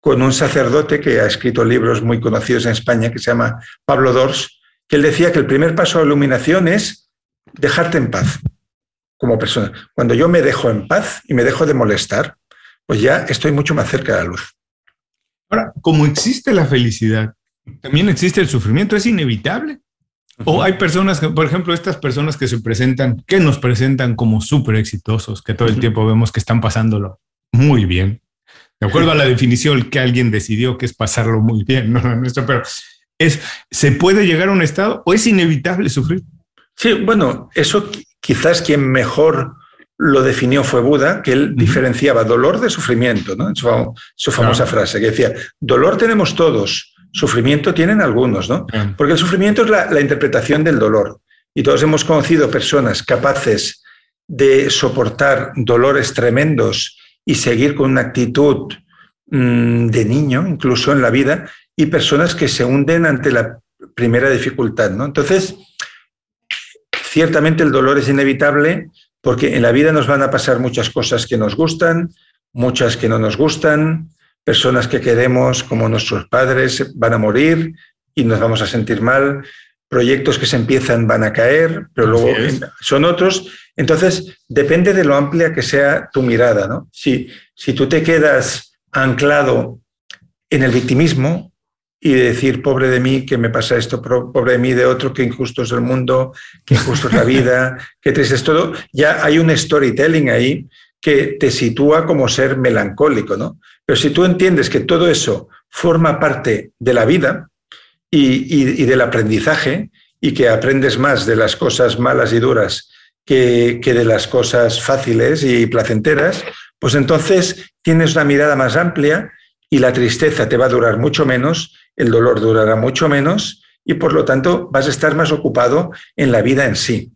con un sacerdote que ha escrito libros muy conocidos en España, que se llama Pablo Dors, que él decía que el primer paso a la iluminación es dejarte en paz como persona. Cuando yo me dejo en paz y me dejo de molestar, pues ya estoy mucho más cerca de la luz. Ahora, como existe la felicidad, también existe el sufrimiento, es inevitable. O hay personas que, por ejemplo, estas personas que se presentan, que nos presentan como súper exitosos, que todo el tiempo vemos que están pasándolo muy bien. De acuerdo a la definición que alguien decidió que es pasarlo muy bien, no, pero es, ¿se puede llegar a un estado o es inevitable sufrir? Sí, bueno, eso quizás quien mejor lo definió fue Buda, que él diferenciaba dolor de sufrimiento, ¿no? Su, su famosa frase, que decía, dolor tenemos todos, Sufrimiento tienen algunos, ¿no? Porque el sufrimiento es la, interpretación del dolor. Y todos hemos conocido personas capaces de soportar dolores tremendos y seguir con una actitud mm, de niño, incluso en la vida, y personas que se hunden ante la primera dificultad, ¿no? Entonces, ciertamente el dolor es inevitable porque en la vida nos van a pasar muchas cosas que nos gustan, muchas que no nos gustan, personas que queremos como nuestros padres van a morir y nos vamos a sentir mal, proyectos que se empiezan van a caer, pero luego son otros. Entonces, depende de lo amplia que sea tu mirada, ¿no? Si, si tú te quedas anclado en el victimismo y decir, pobre de mí, que me pasa esto, pobre de mí, de otro, que injusto es el mundo, que injusto es la vida, que triste es todo, ya hay un storytelling ahí que te sitúa como ser melancólico, ¿no? Pero si tú entiendes que todo eso forma parte de la vida, y, del aprendizaje y que aprendes más de las cosas malas y duras que, que de las cosas fáciles y placenteras, pues entonces tienes una mirada más amplia y la tristeza te va a durar mucho menos, el dolor durará mucho menos y por lo tanto vas a estar más ocupado en la vida en sí.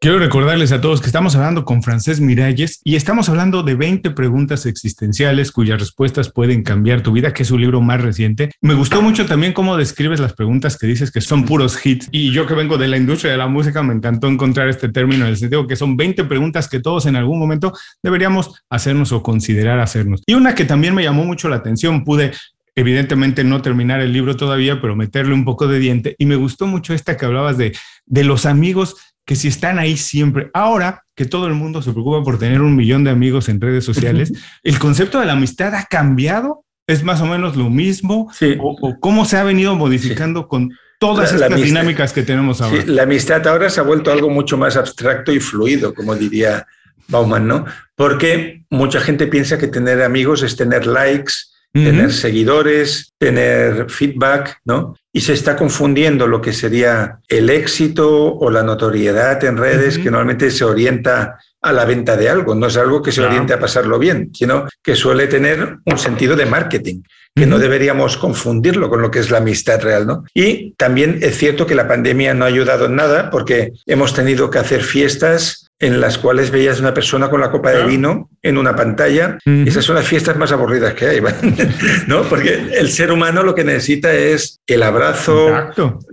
Quiero recordarles a todos que estamos hablando con Francés Miralles y estamos hablando de 20 preguntas existenciales cuyas respuestas pueden cambiar tu vida, que es su libro más reciente. Me gustó mucho también cómo describes las preguntas que dices que son puros hits. Y yo que vengo de la industria de la música, me encantó encontrar este término en el sentido que son 20 preguntas que todos en algún momento deberíamos hacernos o considerar hacernos. Y una que también me llamó mucho la atención, pude evidentemente no terminar el libro todavía, pero meterle un poco de diente. Y me gustó mucho esta que hablabas de, de los amigos que si están ahí siempre, ahora que todo el mundo se preocupa por tener un millón de amigos en redes sociales, el concepto de la amistad ha cambiado, es más o menos lo mismo, o, cómo se ha venido modificando con todas estas dinámicas que tenemos ahora. la amistad ahora se ha vuelto algo mucho más abstracto y fluido, como diría Bauman, ¿no? Porque mucha gente piensa que tener amigos es tener likes, tener seguidores, tener feedback, ¿no? Y se está confundiendo lo que sería el éxito o la notoriedad en redes, que normalmente se orienta a la venta de algo, no es algo que se oriente a pasarlo bien, sino que suele tener un sentido de marketing, que no deberíamos confundirlo con lo que es la amistad real, ¿no? Y también es cierto que la pandemia no ha ayudado en nada porque hemos tenido que hacer fiestas en las cuales veías una persona con la copa de vino en una pantalla. Esas son las fiestas más aburridas que hay, ¿no? Porque el ser humano lo que necesita es el abrazo,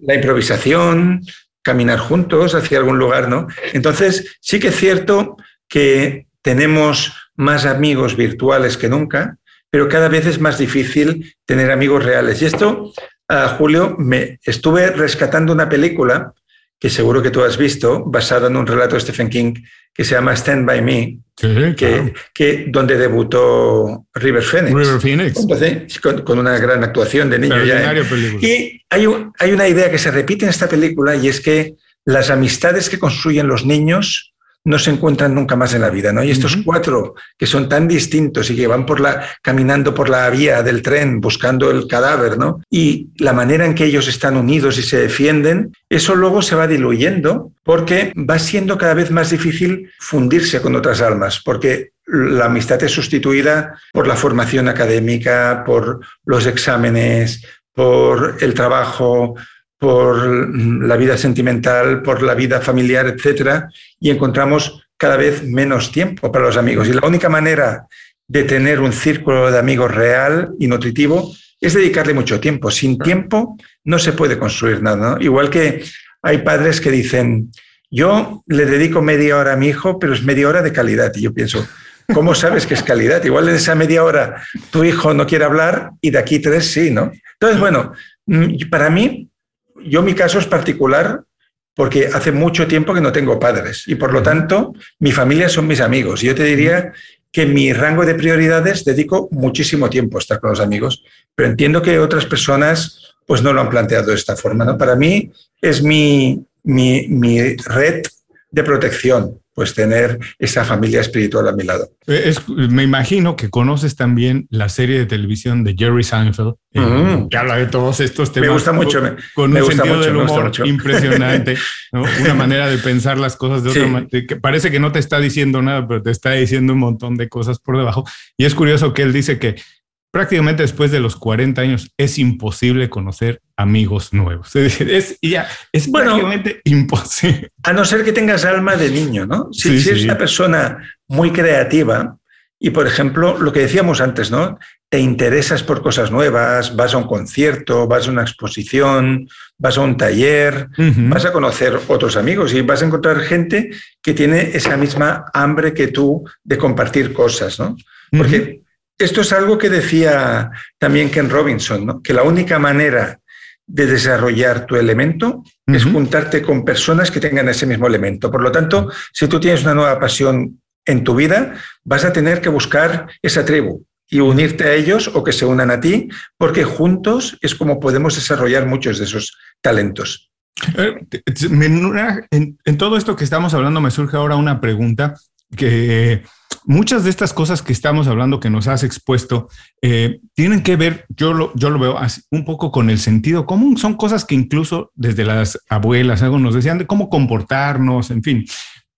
la improvisación, caminar juntos hacia algún lugar, ¿no? Entonces, sí que es cierto que tenemos más amigos virtuales que nunca, pero cada vez es más difícil tener amigos reales. Y esto, uh, Julio, me estuve rescatando una película que seguro que tú has visto, basado en un relato de Stephen King que se llama Stand By Me, que, que, donde debutó River Phoenix. River Phoenix. con, una gran actuación de niño ya. ¿eh? Y hay, hay una idea que se repite en esta película y es que las amistades que construyen los niños no se encuentran nunca más en la vida, ¿no? Y estos cuatro que son tan distintos y que van por la, caminando por la vía del tren buscando el cadáver, ¿no? Y la manera en que ellos están unidos y se defienden, eso luego se va diluyendo porque va siendo cada vez más difícil fundirse con otras almas, porque la amistad es sustituida por la formación académica, por los exámenes, por el trabajo, por la vida sentimental, por la vida familiar, etcétera, y encontramos cada vez menos tiempo para los amigos. Y la única manera de tener un círculo de amigos real y nutritivo es dedicarle mucho tiempo. Sin tiempo no se puede construir nada. Igual que hay padres que dicen, yo le dedico media hora a mi hijo, pero es media hora de calidad. Y yo pienso, ¿cómo sabes que es calidad? Igual en esa media hora tu hijo no quiere hablar y de aquí tres sí, ¿no? Entonces, bueno, mm, para mí yo mi caso es particular porque hace mucho tiempo que no tengo padres y por lo tanto mi familia son mis amigos. Yo te diría que mi rango de prioridades dedico muchísimo tiempo a estar con los amigos, pero entiendo que otras personas pues no lo han planteado de esta forma. ¿no? Para mí es mi, mi, mi red de protección pues tener esa familia espiritual a mi lado. Eh, me imagino que conoces también la serie de televisión de Jerry Seinfeld, eh, mm. que habla de todos estos temas. Me gusta mucho. Con, un sentido del humor impresionante, una manera de pensar las cosas de otra manera, que parece que no te está diciendo nada, pero te está diciendo un montón de cosas por debajo. Y es curioso que él dice que prácticamente después de los 40 años es imposible conocer amigos nuevos. Es, ya, es prácticamente imposible. A no ser que tengas alma de niño, ¿no? Si, eres una persona muy creativa y, por ejemplo, lo que decíamos antes, ¿no? Te interesas por cosas nuevas, vas a un concierto, vas a una exposición, vas a un taller, vas a conocer otros amigos y vas a encontrar gente que tiene esa misma hambre que tú de compartir cosas, ¿no? Porque esto es algo que decía también Ken Robinson, ¿no? Que la única manera de desarrollar tu elemento es juntarte con personas que tengan ese mismo elemento. Por lo tanto, si tú tienes una nueva pasión en tu vida, vas a tener que buscar esa tribu y unirte a ellos o que se unan a ti, porque juntos es como podemos desarrollar muchos de esos talentos. Eh, en, todo esto que estamos hablando me surge ahora una pregunta que muchas de estas cosas que estamos hablando, que nos has expuesto, eh, tienen que ver, yo lo, yo lo veo así, un poco con el sentido común. Son cosas que incluso desde las abuelas, algo nos decían de cómo comportarnos, en fin.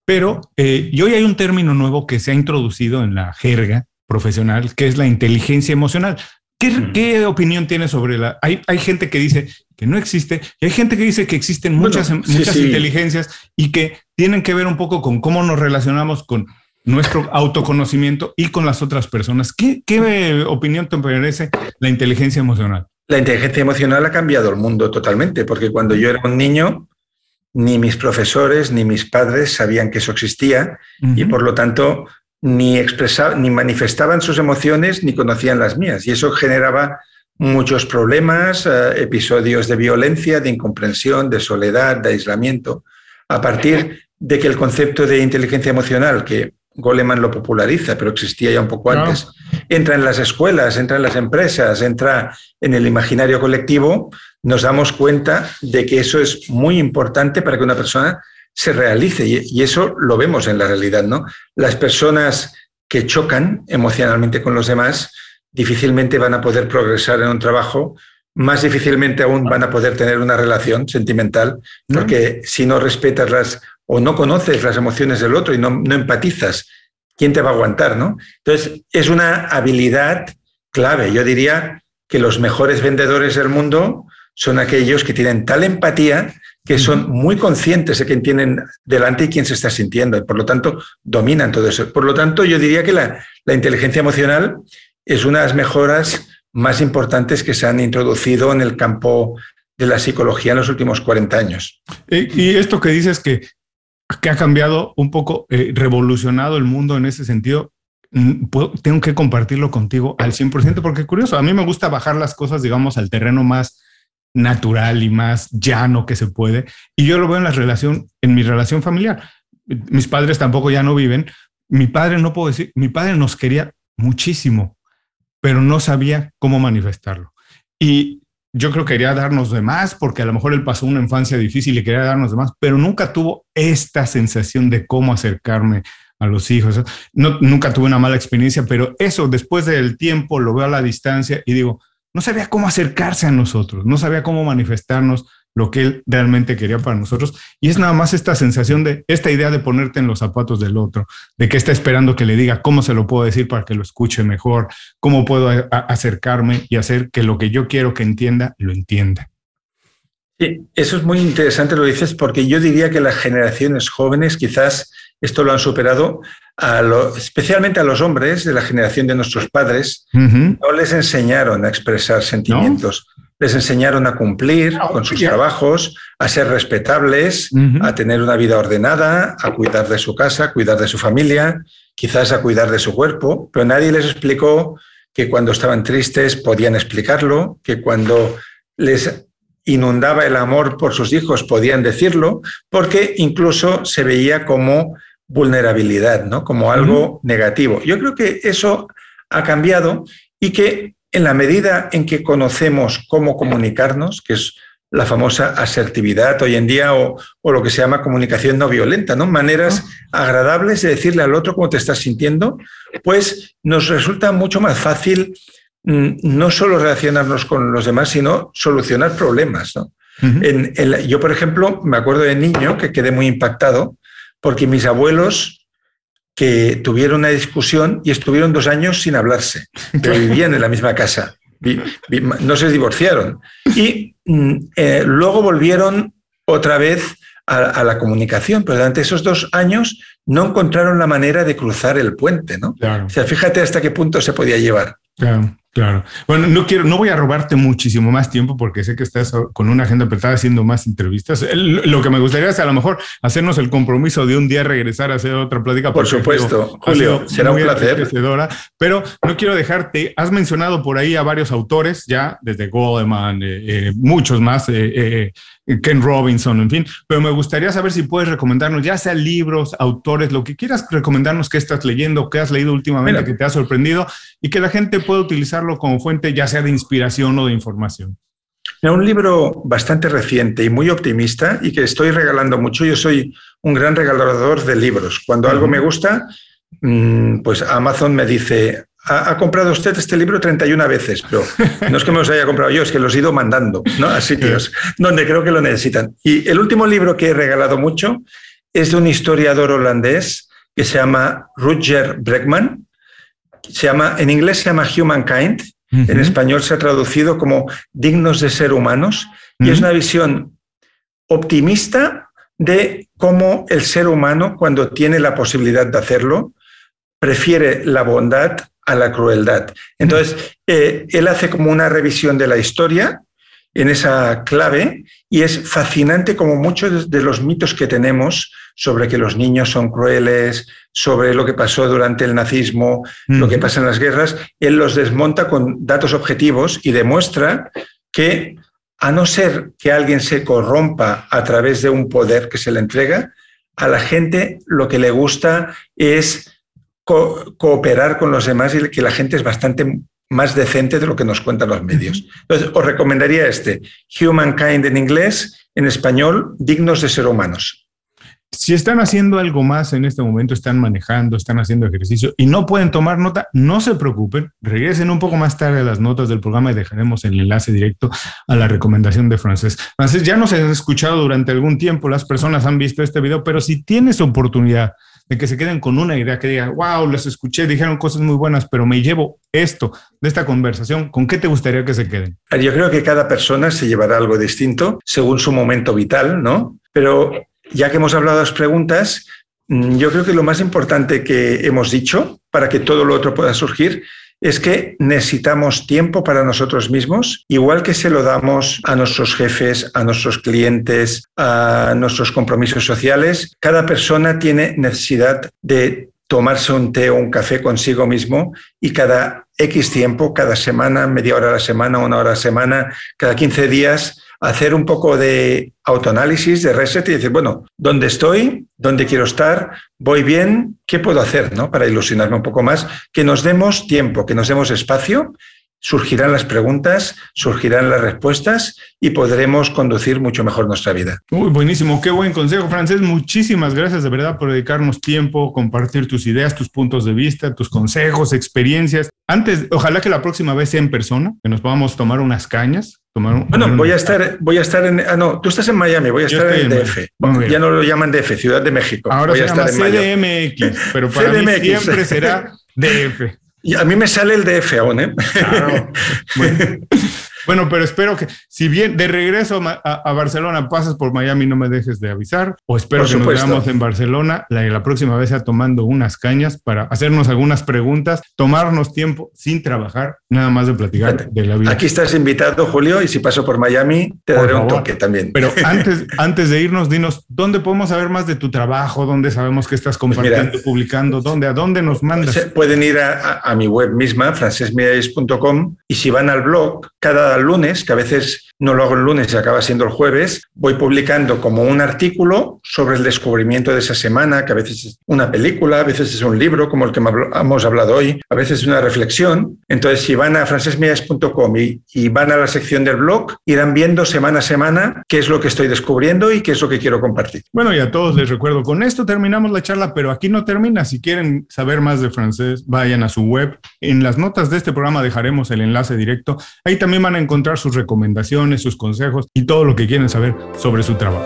Pero eh, y hoy hay un término nuevo que se ha introducido en la jerga profesional, que es la inteligencia emocional. ¿Qué, opinión tienes sobre la? Hay, hay, gente que dice que no existe y hay gente que dice que existen muchas, muchas inteligencias y que tienen que ver un poco con cómo nos relacionamos con nuestro autoconocimiento y con las otras personas. ¿Qué, qué opinión te merece la inteligencia emocional? La inteligencia emocional ha cambiado el mundo totalmente, porque cuando yo era un niño, ni mis profesores ni mis padres sabían que eso existía y por lo tanto ni, expresaban, ni manifestaban sus emociones ni conocían las mías. Y eso generaba muchos problemas, eh, episodios de violencia, de incomprensión, de soledad, de aislamiento. A partir de que el concepto de inteligencia emocional, que Goleman lo populariza, pero existía ya un poco antes, entra en las escuelas, entra en las empresas, entra en el imaginario colectivo, nos damos cuenta de que eso es muy importante para que una persona se realice y, eso lo vemos en la realidad, ¿no? Las personas que chocan emocionalmente con los demás difícilmente van a poder progresar en un trabajo, más difícilmente aún van a poder tener una relación sentimental, porque si no respetas las o no conoces las emociones del otro y no, no empatizas, ¿quién te va a aguantar, no? Entonces, es una habilidad clave. Yo diría que los mejores vendedores del mundo son aquellos que tienen tal empatía que son muy conscientes de quién tienen delante y quién se está sintiendo, y por lo tanto dominan todo eso. Por lo tanto, yo diría que la, inteligencia emocional es una de las mejoras más importantes que se han introducido en el campo de la psicología en los últimos 40 años. Y, esto que dices que, que ha cambiado un poco, eh, revolucionado el mundo en ese sentido, mm, tengo que compartirlo contigo al 100%, porque curioso, a mí me gusta bajar las cosas, digamos, al terreno más natural y más llano que se puede. Y yo lo veo en la relación, en mi relación familiar. Mis padres tampoco ya no viven. Mi padre no puedo decir, mi padre nos quería muchísimo, pero no sabía cómo manifestarlo. Y yo creo que quería darnos de más, porque a lo mejor él pasó una infancia difícil y quería darnos de más, pero nunca tuvo esta sensación de cómo acercarme a los hijos. No, nunca tuve una mala experiencia, pero eso después del tiempo lo veo a la distancia y digo, no sabía cómo acercarse a nosotros, no sabía cómo manifestarnos lo que él realmente quería para nosotros. Y es nada más esta sensación de, esta idea de ponerte en los zapatos del otro, de que está esperando que le diga cómo se lo puedo decir para que lo escuche mejor, cómo puedo acercarme y hacer que lo que yo quiero que entienda, lo entienda. Sí, eso es muy interesante lo dices, porque yo diría que las generaciones jóvenes quizás esto lo han superado, a especialmente a los hombres de la generación de nuestros padres, no les enseñaron a expresar sentimientos, les enseñaron a cumplir con sus trabajos, a ser respetables, a tener una vida ordenada, a cuidar de su casa, a cuidar de su familia, quizás a cuidar de su cuerpo, pero nadie les explicó que cuando estaban tristes podían explicarlo, que cuando les inundaba el amor por sus hijos podían decirlo, porque incluso se veía como vulnerabilidad, ¿no? Como algo negativo. Yo creo que eso ha cambiado y que en la medida en que conocemos cómo comunicarnos, que es la famosa asertividad hoy en día o, lo que se llama comunicación no violenta, ¿no? Maneras agradables de decirle al otro cómo te estás sintiendo, pues nos resulta mucho más fácil mm, no solo relacionarnos con los demás, sino solucionar problemas, yo, por ejemplo, me acuerdo de niño que quedé muy impactado porque mis abuelos que tuvieron una discusión y estuvieron dos años sin hablarse, pero vivían en la misma casa, no se divorciaron. Y mm, eh, luego volvieron otra vez a, la comunicación, pero durante esos dos años no encontraron la manera de cruzar el puente, ¿no? O sea, fíjate hasta qué punto se podía llevar. Claro. Claro. Bueno, no quiero, no voy a robarte muchísimo más tiempo porque sé que estás con una agenda apretada haciendo más entrevistas. Lo que me gustaría es a lo mejor hacernos el compromiso de un día regresar a hacer otra plática. Por supuesto, Julio, será un placer. Pero no quiero dejarte, has mencionado por ahí a varios autores ya, desde Goldman, eh, eh, muchos más, eh, Ken Robinson, en fin, pero me gustaría saber si puedes recomendarnos, ya sea libros, autores, lo que quieras recomendarnos que estás leyendo, que has leído últimamente, que te ha sorprendido y que la gente pueda utilizarlo como fuente, ya sea de inspiración o de información. Un libro bastante reciente y muy optimista y que estoy regalando mucho. Yo soy un gran regalador de libros. Cuando algo me gusta, mm, pues Amazon me dice, ha, comprado usted este libro 31 veces, pero no es que me los haya comprado yo, es que los he ido mandando ¿no? a sitios donde creo que lo necesitan. Y el último libro que he regalado mucho es de un historiador holandés que se llama Rutger Bregman. Se llama, en inglés se llama Humankind, en español se ha traducido como dignos de ser humanos, y es una visión optimista de cómo el ser humano, cuando tiene la posibilidad de hacerlo, prefiere la bondad a la crueldad. Entonces, eh, él hace como una revisión de la historia en esa clave y es fascinante como muchos de los mitos que tenemos sobre que los niños son crueles, sobre lo que pasó durante el nazismo, lo que pasa en las guerras, él los desmonta con datos objetivos y demuestra que a no ser que alguien se corrompa a través de un poder que se le entrega, a la gente lo que le gusta es cooperar con los demás y que la gente es bastante más decente de lo que nos cuentan los medios. Entonces, os recomendaría este, Humankind en inglés, en español, dignos de ser humanos. Si están haciendo algo más en este momento, están manejando, están haciendo ejercicio y no pueden tomar nota, no se preocupen, regresen un poco más tarde a las notas del programa y dejaremos el enlace directo a la recomendación de Francés. Francés, ya nos has escuchado durante algún tiempo, las personas han visto este video, pero si tienes oportunidad de que se queden con una idea, que digan, wow, les escuché, dijeron cosas muy buenas, pero me llevo esto de esta conversación, ¿con qué te gustaría que se queden? Yo creo que cada persona se llevará algo distinto según su momento vital, ¿no? Pero ya que hemos hablado de las preguntas, mm, yo creo que lo más importante que hemos dicho para que todo lo otro pueda surgir es que necesitamos tiempo para nosotros mismos, igual que se lo damos a nuestros jefes, a nuestros clientes, a nuestros compromisos sociales. Cada persona tiene necesidad de tomarse un té o un café consigo mismo y cada X tiempo, cada semana, media hora a la semana, una hora a la semana, cada 15 días, hacer un poco de autoanálisis, de reset y decir, bueno, ¿dónde estoy? ¿Dónde quiero estar? ¿Voy bien? ¿Qué puedo hacer ¿no? para ilusionarme un poco más? Que nos demos tiempo, que nos demos espacio surgirán las preguntas, surgirán las respuestas y podremos conducir mucho mejor nuestra vida. Muy buenísimo, qué buen consejo, Francés. Muchísimas gracias de verdad por dedicarnos tiempo, compartir tus ideas, tus puntos de vista, tus consejos, experiencias. Antes, ojalá que la próxima vez sea en persona, que nos podamos tomar unas cañas. Bueno, voy a estar, voy a estar en, ah, no, tú estás en Miami, voy a estar en DF. ya no lo llaman DF, Ciudad de México. Ahora voy se llama CDMX, pero para mí siempre será DF. Y a mí me sale el DF aún, ¿eh? Claro. Bueno, pero espero que, si bien de regreso a, Barcelona pasas por Miami, no me dejes de avisar. O espero que nos veamos en Barcelona la, la próxima vez sea tomando unas cañas para hacernos algunas preguntas, tomarnos tiempo sin trabajar, nada más de platicar de la vida. Aquí estás invitado, Julio, y si paso por Miami, te daré un toque también. Pero antes, antes de irnos, dinos, ¿dónde podemos saber más de tu trabajo? ¿Dónde sabemos que estás pues compartiendo, publicando? ¿Dónde? ¿A dónde nos mandas? Pueden ir a, mi web misma, francesmiralles.com, y si van al blog, cada lunes, que a veces no lo hago el lunes y acaba siendo el jueves, voy publicando como un artículo sobre el descubrimiento de esa semana, que a veces es una película, a veces es un libro, como el que hemos hablado hoy, a veces es una reflexión. Entonces, si van a francesmias.com y, y van a la sección del blog, irán viendo semana a semana qué es lo que estoy descubriendo y qué es lo que quiero compartir. Bueno, y a todos les recuerdo, con esto terminamos la charla, pero aquí no termina. Si quieren saber más de francés, vayan a su web. En las notas de este programa dejaremos el enlace directo. Ahí también van a encontrar sus sus consejos y todo lo que quieren saber sobre su trabajo.